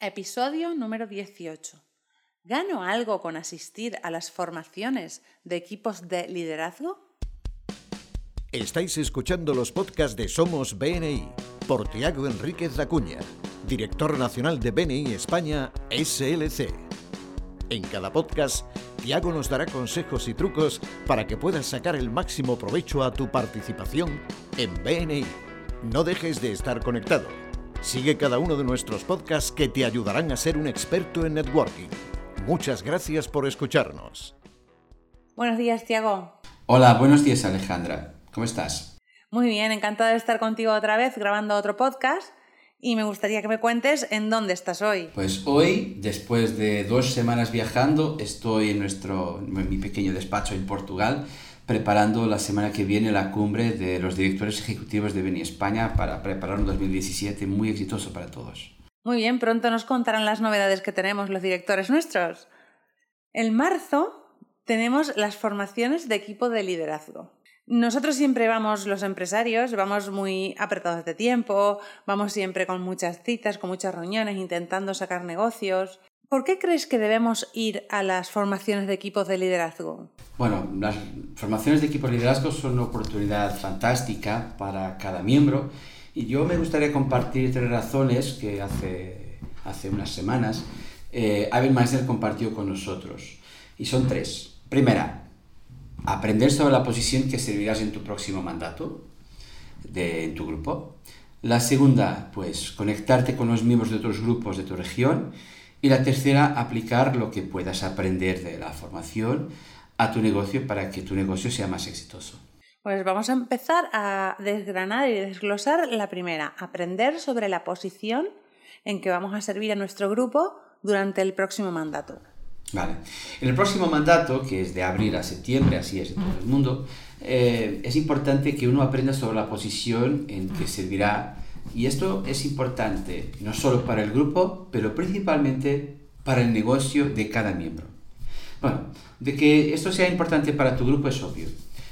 Episodio número 18. ¿Gano algo con asistir a las formaciones de equipos de liderazgo? Estáis escuchando los podcasts de Somos BNI por Tiago Enríquez Acuña, director nacional de BNI España SLC. En cada podcast, Tiago nos dará consejos y trucos para que puedas sacar el máximo provecho a tu participación en BNI. No dejes de estar conectado. Sigue cada uno de nuestros podcasts que te ayudarán a ser un experto en networking. Muchas gracias por escucharnos. Buenos días, Tiago. Hola, buenos días, Alejandra. ¿Cómo estás? Muy bien, encantada de estar contigo otra vez grabando otro podcast y me gustaría que me cuentes en dónde estás hoy. Pues hoy, después de dos semanas viajando, estoy en, nuestro, en mi pequeño despacho en Portugal preparando la semana que viene la cumbre de los directores ejecutivos de Beni España para preparar un 2017 muy exitoso para todos. Muy bien, pronto nos contarán las novedades que tenemos los directores nuestros. En marzo tenemos las formaciones de equipo de liderazgo. Nosotros siempre vamos, los empresarios, vamos muy apretados de tiempo, vamos siempre con muchas citas, con muchas reuniones, intentando sacar negocios. ¿Por qué crees que debemos ir a las formaciones de equipos de liderazgo? Bueno, las formaciones de equipos de liderazgo son una oportunidad fantástica para cada miembro y yo me gustaría compartir tres razones que hace, hace unas semanas eh, Abel Meister compartió con nosotros. Y son tres. Primera, aprender sobre la posición que servirás en tu próximo mandato de, en tu grupo. La segunda, pues conectarte con los miembros de otros grupos de tu región. Y la tercera, aplicar lo que puedas aprender de la formación a tu negocio para que tu negocio sea más exitoso. Pues vamos a empezar a desgranar y desglosar la primera, aprender sobre la posición en que vamos a servir a nuestro grupo durante el próximo mandato. Vale. En el próximo mandato, que es de abril a septiembre, así es en todo el mundo, eh, es importante que uno aprenda sobre la posición en que servirá. Y esto es importante no solo para el grupo, pero principalmente para el negocio de cada miembro. Bueno, de que esto sea importante para tu grupo es obvio.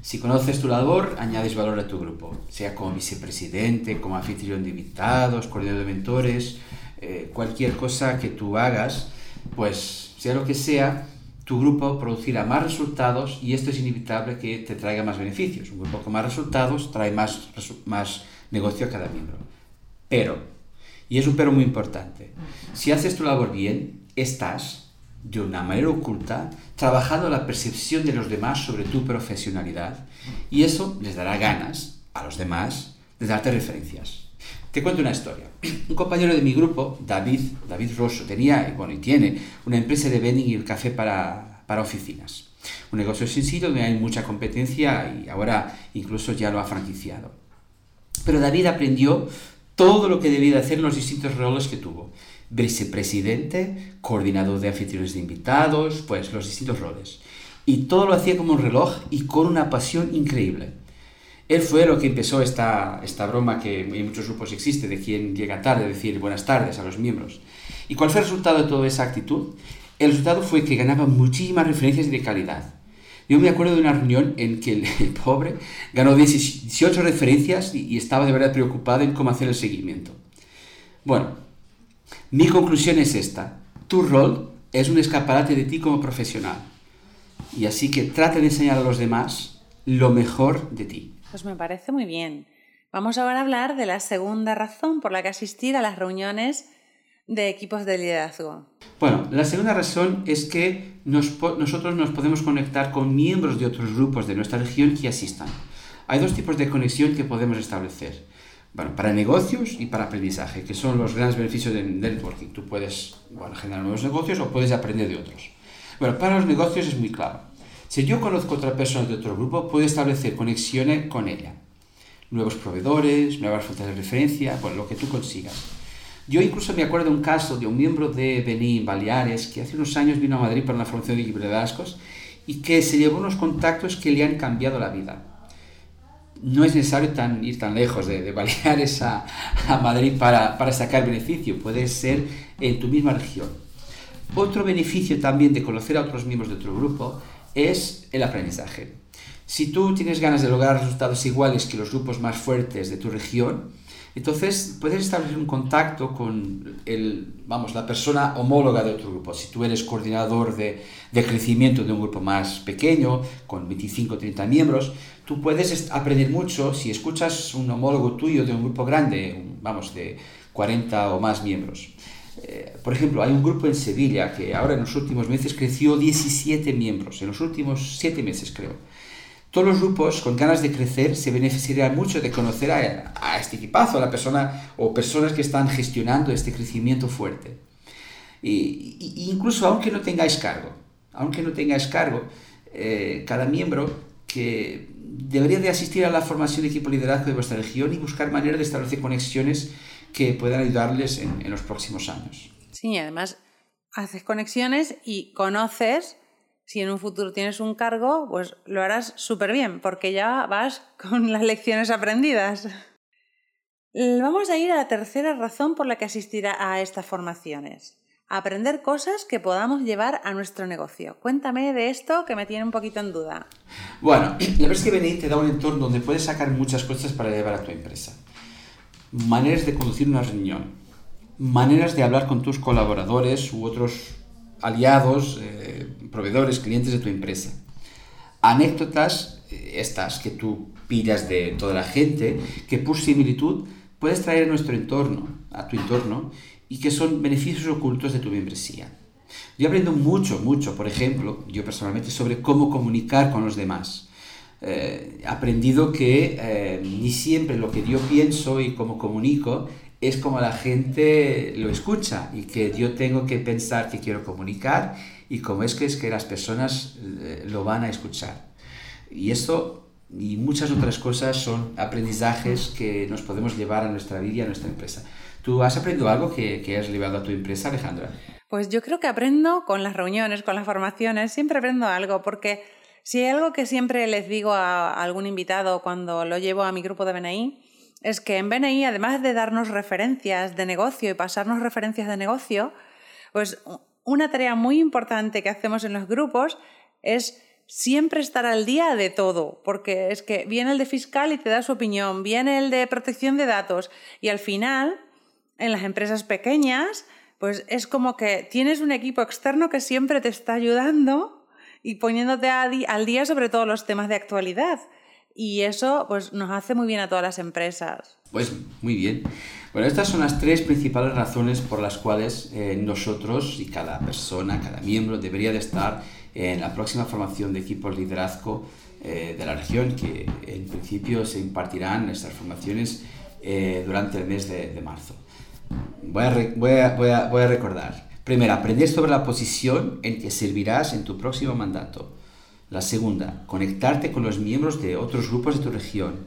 Si conoces tu labor, añades valor a tu grupo, sea como vicepresidente, como anfitrión de invitados, coordinador de mentores, eh, cualquier cosa que tú hagas, pues sea lo que sea, tu grupo producirá más resultados y esto es inevitable que te traiga más beneficios. Un grupo con más resultados trae más, más negocio a cada miembro. Pero, y es un pero muy importante, si haces tu labor bien, estás, de una manera oculta, trabajando la percepción de los demás sobre tu profesionalidad y eso les dará ganas a los demás de darte referencias. Te cuento una historia. Un compañero de mi grupo, David, David Rosso, tenía bueno, y tiene una empresa de vending y café para, para oficinas. Un negocio sencillo donde hay mucha competencia y ahora incluso ya lo ha franquiciado. Pero David aprendió todo lo que debía hacer en los distintos roles que tuvo. Vicepresidente, coordinador de anfitriones de invitados, pues los distintos roles. Y todo lo hacía como un reloj y con una pasión increíble. Él fue lo que empezó esta, esta broma que en muchos grupos existe, de quien llega tarde, decir buenas tardes a los miembros. ¿Y cuál fue el resultado de toda esa actitud? El resultado fue que ganaba muchísimas referencias de calidad. Yo me acuerdo de una reunión en que el, pobre ganó 18 referencias y, estaba de verdad preocupado en cómo hacer el seguimiento. Bueno, mi conclusión es esta. Tu rol es un escaparate de ti como profesional. Y así que trata de enseñar a los demás lo mejor de ti. Pues me parece muy bien. Vamos ahora a hablar de la segunda razón por la que asistir a las reuniones de equipos de liderazgo. Bueno, la segunda razón es que nosotros nos podemos conectar con miembros de otros grupos de nuestra región que asistan. Hay dos tipos de conexión que podemos establecer. Bueno, para negocios y para aprendizaje, que son los grandes beneficios del networking. Tú puedes generar nuevos negocios o puedes aprender de otros. Bueno, para los negocios es muy claro. Si yo conozco a otra persona de otro grupo, puedo establecer conexiones con ella. Nuevos proveedores, nuevas fuentes de referencia, bueno, lo que tú consigas. Yo incluso me acuerdo de un caso de un miembro de Benín, Baleares, que hace unos años vino a Madrid para una formación de liderazgos y que se llevó unos contactos que le han cambiado la vida. No es necesario ir tan lejos de, de Baleares a, a Madrid para, para sacar beneficio, puede ser en tu misma región. Otro beneficio también de conocer a otros miembros de otro grupo es el aprendizaje. Si tú tienes ganas de lograr resultados iguales que los grupos más fuertes de tu región, Entonces, puedes establecer un contacto con el, vamos, la persona homóloga de otro grupo. Si tú eres coordinador de, de crecimiento de un grupo más pequeño, con 25 o 30 miembros, tú puedes aprender mucho si escuchas un homólogo tuyo de un grupo grande, vamos, de 40 o más miembros. Eh, por ejemplo, hay un grupo en Sevilla que ahora en los últimos meses creció 17 miembros, en los últimos 7 meses creo. Todos los grupos con ganas de crecer se beneficiarían mucho de conocer a, este equipazo, a la persona o personas que están gestionando este crecimiento fuerte. Y, incluso aunque no tengáis cargo, aunque no tengáis cargo, eh, cada miembro que debería de asistir a la formación de equipo liderazgo de vuestra región y buscar maneras de establecer conexiones que puedan ayudarles en, en los próximos años. Sí, además haces conexiones y conoces si en un futuro tienes un cargo, pues lo harás súper bien, porque ya vas con las lecciones aprendidas. Vamos a ir a la tercera razón por la que asistirá a estas formaciones. Aprender cosas que podamos llevar a nuestro negocio. Cuéntame de esto que me tiene un poquito en duda. Bueno, la verdad es que venir te da un entorno donde puedes sacar muchas cosas para llevar a tu empresa. Maneras de conducir una reunión, maneras de hablar con tus colaboradores u otros aliados, eh, proveedores, clientes de tu empresa. Anécdotas, eh, estas que tú pillas de toda la gente, que por similitud puedes traer a nuestro entorno, a tu entorno, y que son beneficios ocultos de tu membresía. Yo aprendo mucho, mucho, por ejemplo, yo personalmente, sobre cómo comunicar con los demás. Eh, he aprendido que ni siempre lo que yo pienso y cómo comunico es como la gente lo escucha y que yo tengo que pensar que quiero comunicar y cómo es que es que las personas eh, lo van a escuchar. Y esto y muchas otras cosas son aprendizajes que nos podemos llevar a nuestra vida y a nuestra empresa. ¿Tú has aprendido algo que, que has llevado a tu empresa, Alejandra? Pues yo creo que aprendo con las reuniones, con las formaciones, siempre aprendo algo, porque si hay algo que siempre les digo a algún invitado cuando lo llevo a mi grupo de BNI, es que en BNI, además de darnos referencias de negocio y pasarnos referencias de negocio, pues una tarea muy importante que hacemos en los grupos es siempre estar al día de todo, porque es que viene el de fiscal y te da su opinión, viene el de protección de datos y al final, en las empresas pequeñas, pues es como que tienes un equipo externo que siempre te está ayudando y poniéndote al día sobre todos los temas de actualidad y eso pues, nos hace muy bien a todas las empresas. Pues muy bien. Bueno, estas son las tres principales razones por las cuales eh, nosotros y cada persona, cada miembro debería de estar en la próxima formación de equipos liderazgo eh, de la región, que en principio se impartirán estas formaciones eh, durante el mes de, marzo. Voy a recordar. Primero, aprender sobre la posición en que servirás en tu próximo mandato. La segunda, conectarte con los miembros de otros grupos de tu región.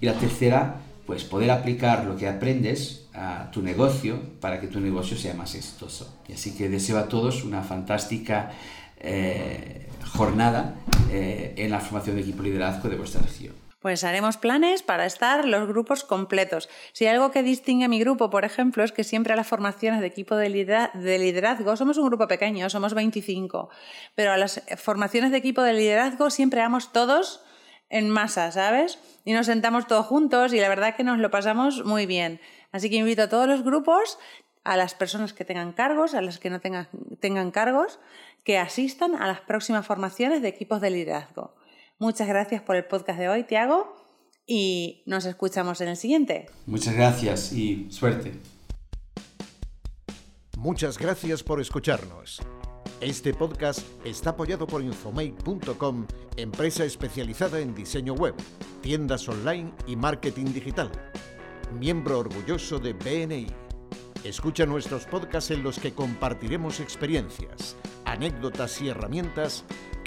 Y la tercera, pues poder aplicar lo que aprendes a tu negocio para que tu negocio sea más exitoso. Y así que deseo a todos una fantástica eh, jornada eh, en la formación de equipo liderazgo de vuestra región. Pues haremos planes para estar los grupos completos. Si algo que distingue a mi grupo, por ejemplo, es que siempre a las formaciones de equipo de liderazgo, somos un grupo pequeño, somos 25, pero a las formaciones de equipo de liderazgo siempre vamos todos en masa, ¿sabes? Y nos sentamos todos juntos y la verdad que nos lo pasamos muy bien. Así que invito a todos los grupos, a las personas que tengan cargos, a las que no tengan, tengan cargos, que asistan a las próximas formaciones de equipos de liderazgo. Muchas gracias por el podcast de hoy, Tiago, y nos escuchamos en el siguiente. Muchas gracias y suerte. Muchas gracias por escucharnos. Este podcast está apoyado por Infomake.com, empresa especializada en diseño web, tiendas online y marketing digital. Miembro orgulloso de BNI. Escucha nuestros podcasts en los que compartiremos experiencias, anécdotas y herramientas